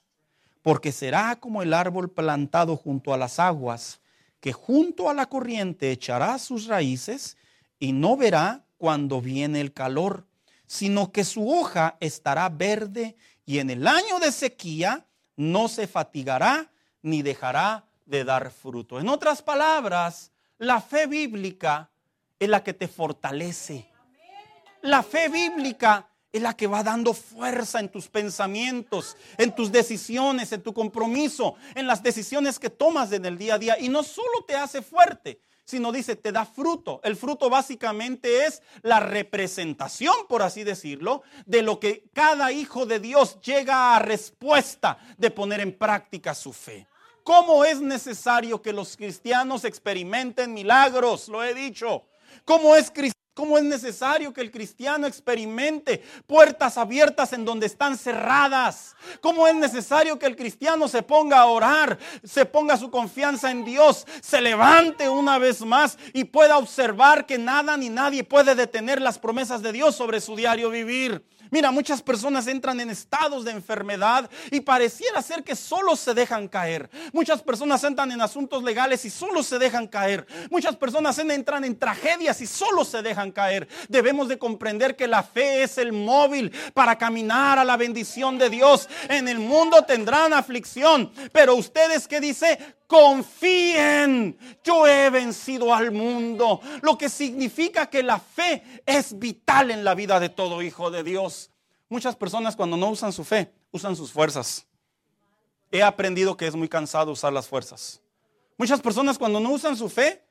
porque será como el árbol plantado junto a las aguas, que junto a la corriente echará sus raíces y no verá cuando viene el calor, sino que su hoja estará verde y en el año de sequía no se fatigará ni dejará de dar fruto. En otras palabras, la fe bíblica es la que te fortalece. La fe bíblica es la que va dando fuerza en tus pensamientos, en tus decisiones, en tu compromiso, en las decisiones que tomas en el día a día. Y no solo te hace fuerte, sino dice, te da fruto. El fruto básicamente es la representación, por así decirlo, de lo que cada hijo de Dios llega a respuesta de poner en práctica su fe. ¿Cómo es necesario que los cristianos experimenten milagros? Lo he dicho. ¿Cómo es ¿Cómo es necesario que el cristiano experimente puertas abiertas en donde están cerradas? ¿Cómo es necesario que el cristiano se ponga a orar, se ponga su confianza en Dios, se levante una vez más y pueda observar que nada ni nadie puede detener las promesas de Dios sobre su diario vivir? Mira, muchas personas entran en estados de enfermedad y pareciera ser que solo se dejan caer. Muchas personas entran en asuntos legales y solo se dejan caer. Muchas personas entran en tragedias y solo se dejan caer. Debemos de comprender que la fe es el móvil para caminar a la bendición de Dios. En el mundo tendrán aflicción, pero ustedes que dice, confíen, yo he vencido al mundo, lo que significa que la fe es vital en la vida de todo hijo de Dios. Muchas personas cuando no usan su fe, usan sus fuerzas. He aprendido que es muy cansado usar las fuerzas. Muchas personas cuando no usan su fe,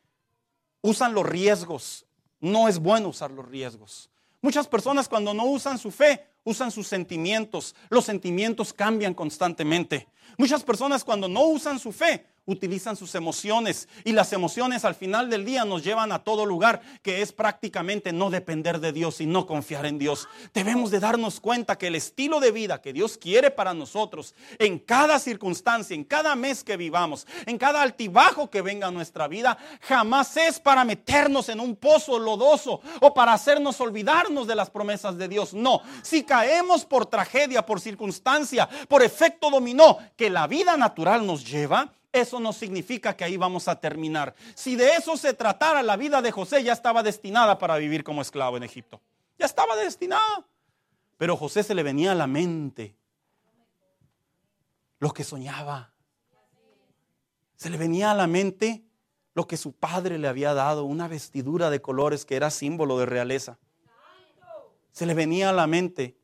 usan los riesgos. No es bueno usar los riesgos. Muchas personas cuando no usan su fe, usan sus sentimientos. Los sentimientos cambian constantemente. Muchas personas cuando no usan su fe, utilizan sus emociones y las emociones al final del día nos llevan a todo lugar que es prácticamente no depender de Dios y no confiar en Dios. Debemos de darnos cuenta que el estilo de vida que Dios quiere para nosotros en cada circunstancia, en cada mes que vivamos, en cada altibajo que venga a nuestra vida, jamás es para meternos en un pozo lodoso o para hacernos olvidarnos de las promesas de Dios. No, si caemos por tragedia, por circunstancia, por efecto dominó que la vida natural nos lleva, eso no significa que ahí vamos a terminar. Si de eso se tratara, la vida de José ya estaba destinada para vivir como esclavo en Egipto. Ya estaba destinada. Pero José se le venía a la mente lo que soñaba. Se le venía a la mente lo que su padre le había dado, una vestidura de colores que era símbolo de realeza. Se le venía a la mente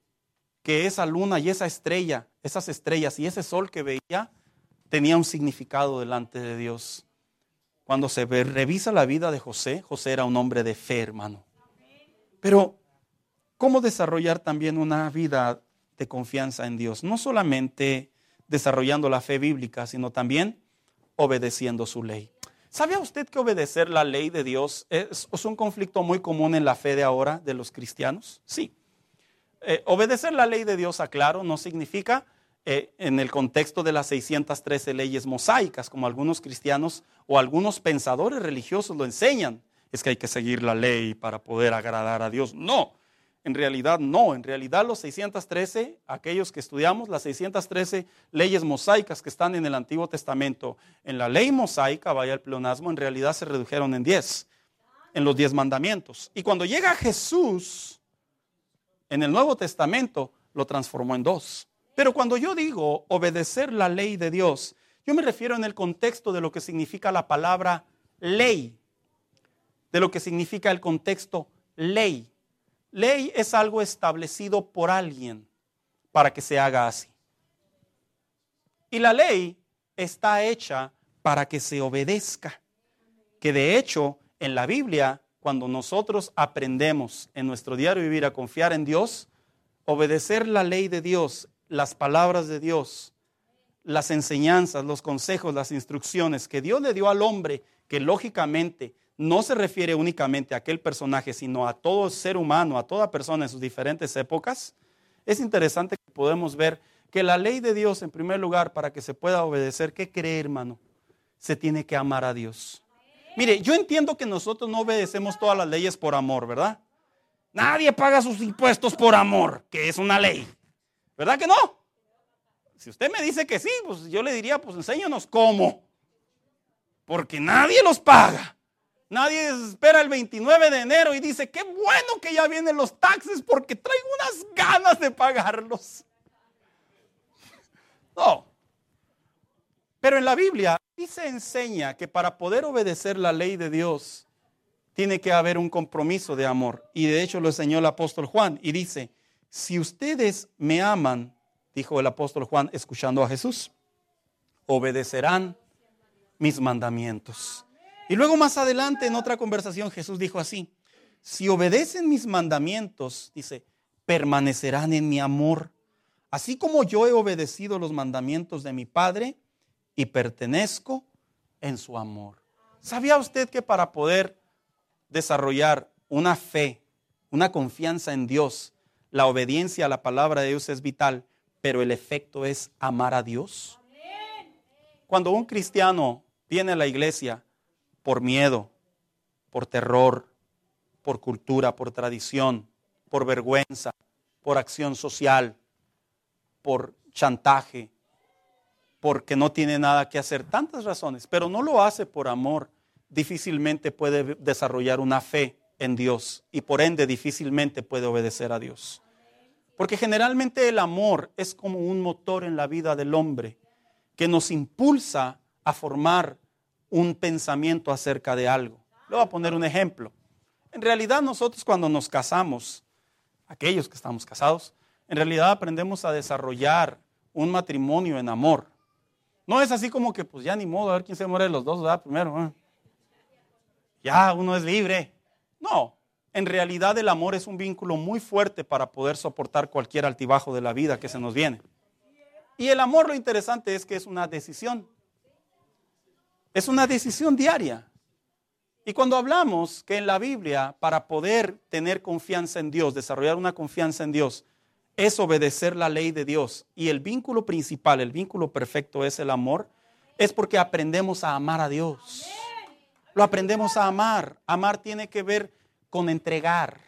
que esa luna y esa estrella, esas estrellas y ese sol que veía, tenía un significado delante de Dios. Cuando se revisa la vida de José, José era un hombre de fe, hermano. Pero, ¿cómo desarrollar también una vida de confianza en Dios? No solamente desarrollando la fe bíblica, sino también obedeciendo su ley. ¿Sabía usted que obedecer la ley de Dios es, un conflicto muy común en la fe de ahora de los cristianos? Sí. Eh, obedecer la ley de Dios, aclaro, no significa eh, en el contexto de las 613 leyes mosaicas, como algunos cristianos o algunos pensadores religiosos lo enseñan. Es que hay que seguir la ley para poder agradar a Dios. No, en realidad no. En realidad los 613, aquellos que estudiamos las 613 leyes mosaicas que están en el Antiguo Testamento, en la ley mosaica, vaya el pleonasmo, en realidad se redujeron en 10, en los 10 mandamientos. Y cuando llega Jesús, en el Nuevo Testamento, lo transformó en dos. Pero cuando yo digo obedecer la ley de Dios, yo me refiero en el contexto de lo que significa la palabra ley, de lo que significa el contexto ley. Ley es algo establecido por alguien para que se haga así. Y la ley está hecha para que se obedezca. Que de hecho, en la Biblia, cuando nosotros aprendemos en nuestro diario vivir a confiar en Dios, obedecer la ley de Dios las palabras de Dios, las enseñanzas, los consejos, las instrucciones que Dios le dio al hombre, que lógicamente no se refiere únicamente a aquel personaje, sino a todo ser humano, a toda persona en sus diferentes épocas, es interesante que podemos ver que la ley de Dios, en primer lugar, para que se pueda obedecer, ¿qué cree, hermano? Se tiene que amar a Dios. Mire, yo entiendo que nosotros no obedecemos todas las leyes por amor, ¿verdad? Nadie paga sus impuestos por amor, que es una ley. ¿Verdad que no? Si usted me dice que sí, pues yo le diría, pues enséñanos cómo. Porque nadie los paga. Nadie espera el 29 de enero y dice, qué bueno que ya vienen los taxes porque traigo unas ganas de pagarlos. [LAUGHS] No. Pero en la Biblia sí se enseña que para poder obedecer la ley de Dios tiene que haber un compromiso de amor. Y de hecho lo enseñó el apóstol Juan y dice, si ustedes me aman, dijo el apóstol Juan escuchando a Jesús, obedecerán mis mandamientos. Y luego más adelante en otra conversación Jesús dijo así, si obedecen mis mandamientos, dice, permanecerán en mi amor, así como yo he obedecido los mandamientos de mi Padre y pertenezco en su amor. ¿Sabía usted que para poder desarrollar una fe, una confianza en Dios, la obediencia a la palabra de Dios es vital, pero el efecto es amar a Dios. Cuando un cristiano viene a la iglesia por miedo, por terror, por cultura, por tradición, por vergüenza, por acción social, por chantaje, porque no tiene nada que hacer, tantas razones, pero no lo hace por amor, difícilmente puede desarrollar una fe en Dios y por ende difícilmente puede obedecer a Dios. Porque generalmente el amor es como un motor en la vida del hombre que nos impulsa a formar un pensamiento acerca de algo. Le voy a poner un ejemplo. En realidad nosotros cuando nos casamos, aquellos que estamos casados, en realidad aprendemos a desarrollar un matrimonio en amor. No es así como que, pues ya ni modo, a ver quién se muere de los dos, ¿verdad? Primero. Ya, uno es libre. No, en realidad el amor es un vínculo muy fuerte para poder soportar cualquier altibajo de la vida que se nos viene. Y el amor lo interesante es que es una decisión. Es una decisión diaria. Y cuando hablamos que en la Biblia, para poder tener confianza en Dios, desarrollar una confianza en Dios, es obedecer la ley de Dios. Y el vínculo principal, el vínculo perfecto es el amor, es porque aprendemos a amar a Dios. Lo aprendemos a amar. Amar tiene que ver con entregar.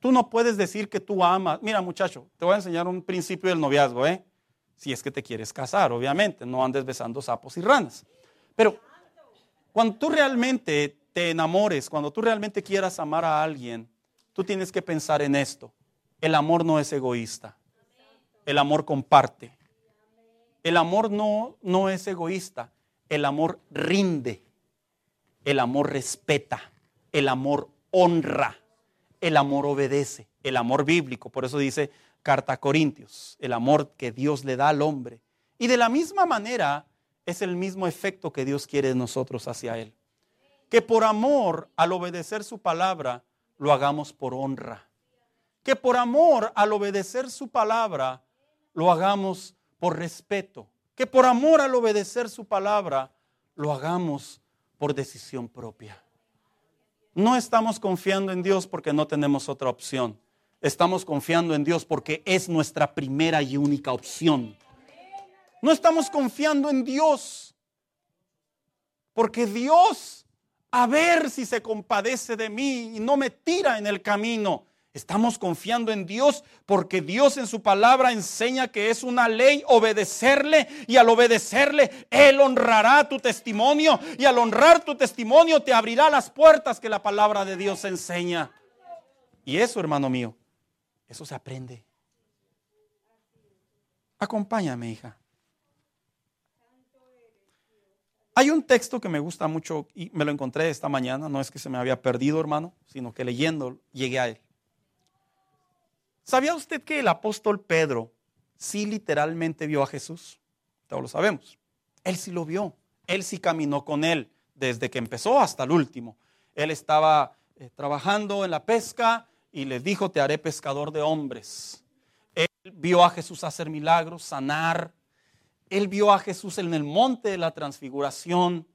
Tú no puedes decir que tú amas. Mira, muchacho, te voy a enseñar un principio del noviazgo, ¿eh? Si es que te quieres casar, obviamente, no andes besando sapos y ranas. Pero cuando tú realmente te enamores, cuando tú realmente quieras amar a alguien, tú tienes que pensar en esto. El amor no es egoísta. El amor comparte. El amor no, no es egoísta. El amor rinde. El amor respeta. El amor honra. El amor obedece. El amor bíblico. Por eso dice carta a Corintios. El amor que Dios le da al hombre. Y de la misma manera es el mismo efecto que Dios quiere de nosotros hacia Él. Que por amor, al obedecer su palabra, lo hagamos por honra que por amor al obedecer su palabra lo hagamos por respeto, que por amor al obedecer su palabra lo hagamos por decisión propia. No estamos confiando en Dios porque no tenemos otra opción. Estamos confiando en Dios porque es nuestra primera y única opción. No estamos confiando en Dios porque Dios, a ver si se compadece de mí y no me tira en el camino. Estamos confiando en Dios porque Dios en su palabra enseña que es una ley obedecerle y al obedecerle Él honrará tu testimonio y al honrar tu testimonio te abrirá las puertas que la palabra de Dios enseña. Y eso, hermano mío, eso se aprende. Acompáñame, hija. Hay un texto que me gusta mucho y me lo encontré esta mañana, no es que se me había perdido, hermano, sino que leyendo llegué a él. ¿Sabía usted que el apóstol Pedro sí literalmente vio a Jesús? Todos lo sabemos. Él sí lo vio. Él sí caminó con él desde que empezó hasta el último. Él estaba eh, trabajando en la pesca y le dijo, te haré pescador de hombres. Él vio a Jesús hacer milagros, sanar. Él vio a Jesús en el monte de la transfiguración.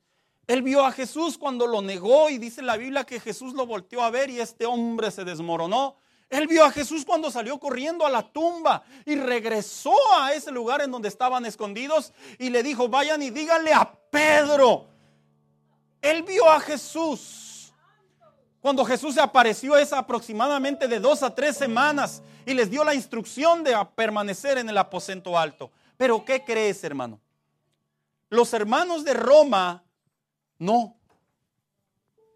Él vio a Jesús cuando lo negó y dice la Biblia que Jesús lo volteó a ver y este hombre se desmoronó él vio a Jesús cuando salió corriendo a la tumba y regresó a ese lugar en donde estaban escondidos y le dijo, vayan y díganle a Pedro. Él vio a Jesús. Cuando Jesús se apareció es aproximadamente de dos a tres semanas y les dio la instrucción de permanecer en el aposento alto. Pero ¿qué crees, hermano? Los hermanos de Roma no,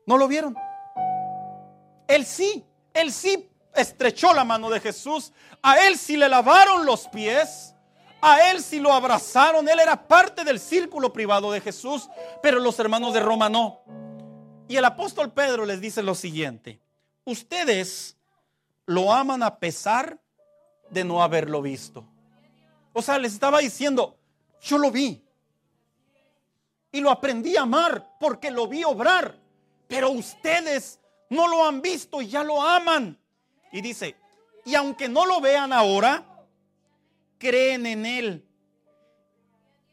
no lo vieron. Él sí, él sí estrechó la mano de Jesús, a él sí le lavaron los pies, a él sí lo abrazaron, él era parte del círculo privado de Jesús, pero los hermanos de Roma no. Y el apóstol Pedro les dice lo siguiente, ustedes lo aman a pesar de no haberlo visto. O sea, les estaba diciendo, yo lo vi. Y lo aprendí a amar porque lo vi obrar. Pero ustedes no lo han visto y ya lo aman. Y dice, y aunque no lo vean ahora, creen en Él.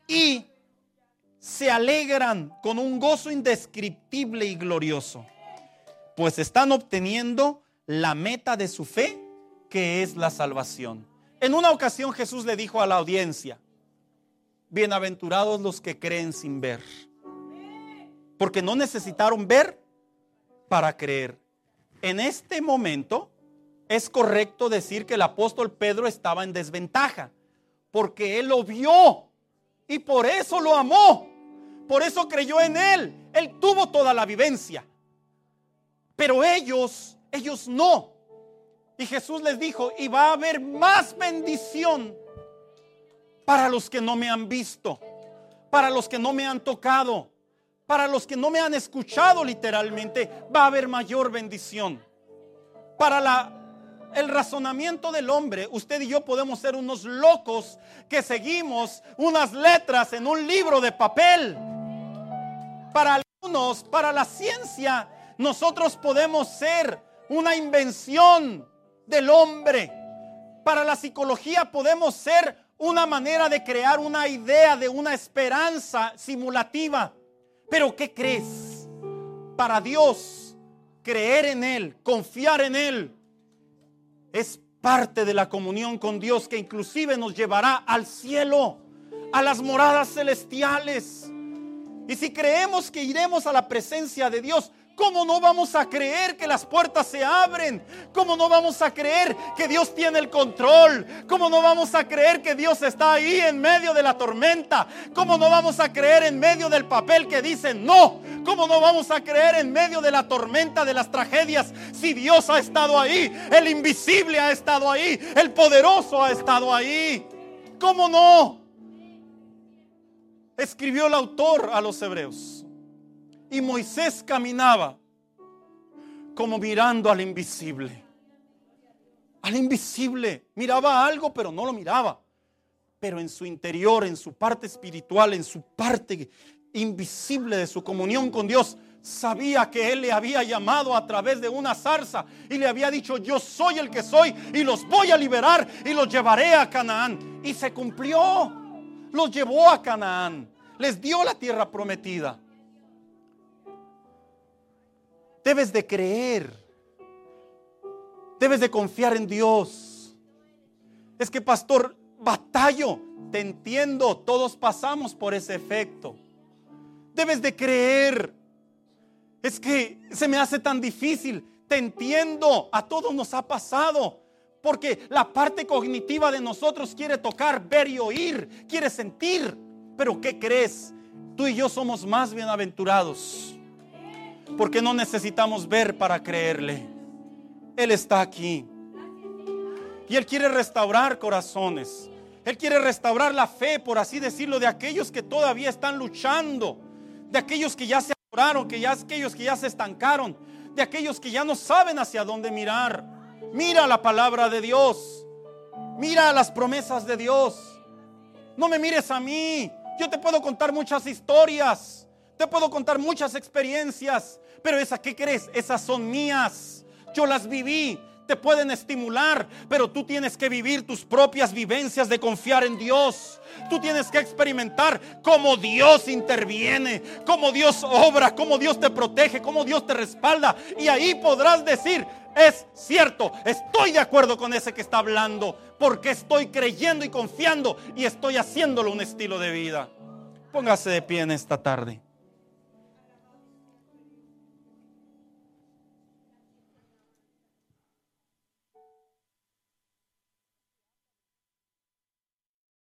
Y se alegran con un gozo indescriptible y glorioso, pues están obteniendo la meta de su fe, que es la salvación. En una ocasión Jesús le dijo a la audiencia, bienaventurados los que creen sin ver, porque no necesitaron ver para creer. En este momento, es correcto decir que el apóstol Pedro estaba en desventaja, porque él lo vio y por eso lo amó, por eso creyó en él, él tuvo toda la vivencia, pero ellos, ellos no. Y Jesús les dijo, y va a haber más bendición para los que no me han visto, para los que no me han tocado, para los que no me han escuchado literalmente, va a haber mayor bendición. Para la el razonamiento del hombre, usted y yo podemos ser unos locos que seguimos unas letras en un libro de papel. Para algunos, para la ciencia, nosotros podemos ser una invención del hombre. Para la psicología podemos ser una manera de crear una idea de una esperanza simulativa. Pero ¿qué crees? Para Dios, creer en Él, confiar en Él, es parte de la comunión con Dios que inclusive nos llevará al cielo, a las moradas celestiales. Y si creemos que iremos a la presencia de Dios, ¿Cómo no vamos a creer que las puertas se abren? ¿Cómo no vamos a creer que Dios tiene el control? ¿Cómo no vamos a creer que Dios está ahí en medio de la tormenta? ¿Cómo no vamos a creer en medio del papel que dice no? ¿Cómo no vamos a creer en medio de la tormenta de las tragedias si Dios ha estado ahí? El invisible ha estado ahí. El poderoso ha estado ahí. ¿Cómo no? Escribió el autor a los hebreos. Y Moisés caminaba como mirando al invisible. Al invisible. Miraba algo, pero no lo miraba. Pero en su interior, en su parte espiritual, en su parte invisible de su comunión con Dios, sabía que Él le había llamado a través de una zarza y le había dicho, yo soy el que soy y los voy a liberar y los llevaré a Canaán. Y se cumplió. Los llevó a Canaán. Les dio la tierra prometida. Debes de creer. Debes de confiar en Dios. Es que, pastor, batallo. Te entiendo. Todos pasamos por ese efecto. Debes de creer. Es que se me hace tan difícil. Te entiendo. A todos nos ha pasado. Porque la parte cognitiva de nosotros quiere tocar, ver y oír. Quiere sentir. Pero ¿qué crees? Tú y yo somos más bienaventurados porque no necesitamos ver para creerle. Él está aquí. Y Él quiere restaurar corazones. Él quiere restaurar la fe, por así decirlo, de aquellos que todavía están luchando. De aquellos que ya se adoraron, que ya aquellos que ya se estancaron. De aquellos que ya no saben hacia dónde mirar. Mira la palabra de Dios. Mira las promesas de Dios. No me mires a mí. Yo te puedo contar muchas historias. Te puedo contar muchas experiencias. Pero esas, ¿qué crees? Esas son mías. Yo las viví. Te pueden estimular, pero tú tienes que vivir tus propias vivencias de confiar en Dios. Tú tienes que experimentar cómo Dios interviene, cómo Dios obra, cómo Dios te protege, cómo Dios te respalda. Y ahí podrás decir, es cierto, estoy de acuerdo con ese que está hablando, porque estoy creyendo y confiando y estoy haciéndolo un estilo de vida. Póngase de pie en esta tarde.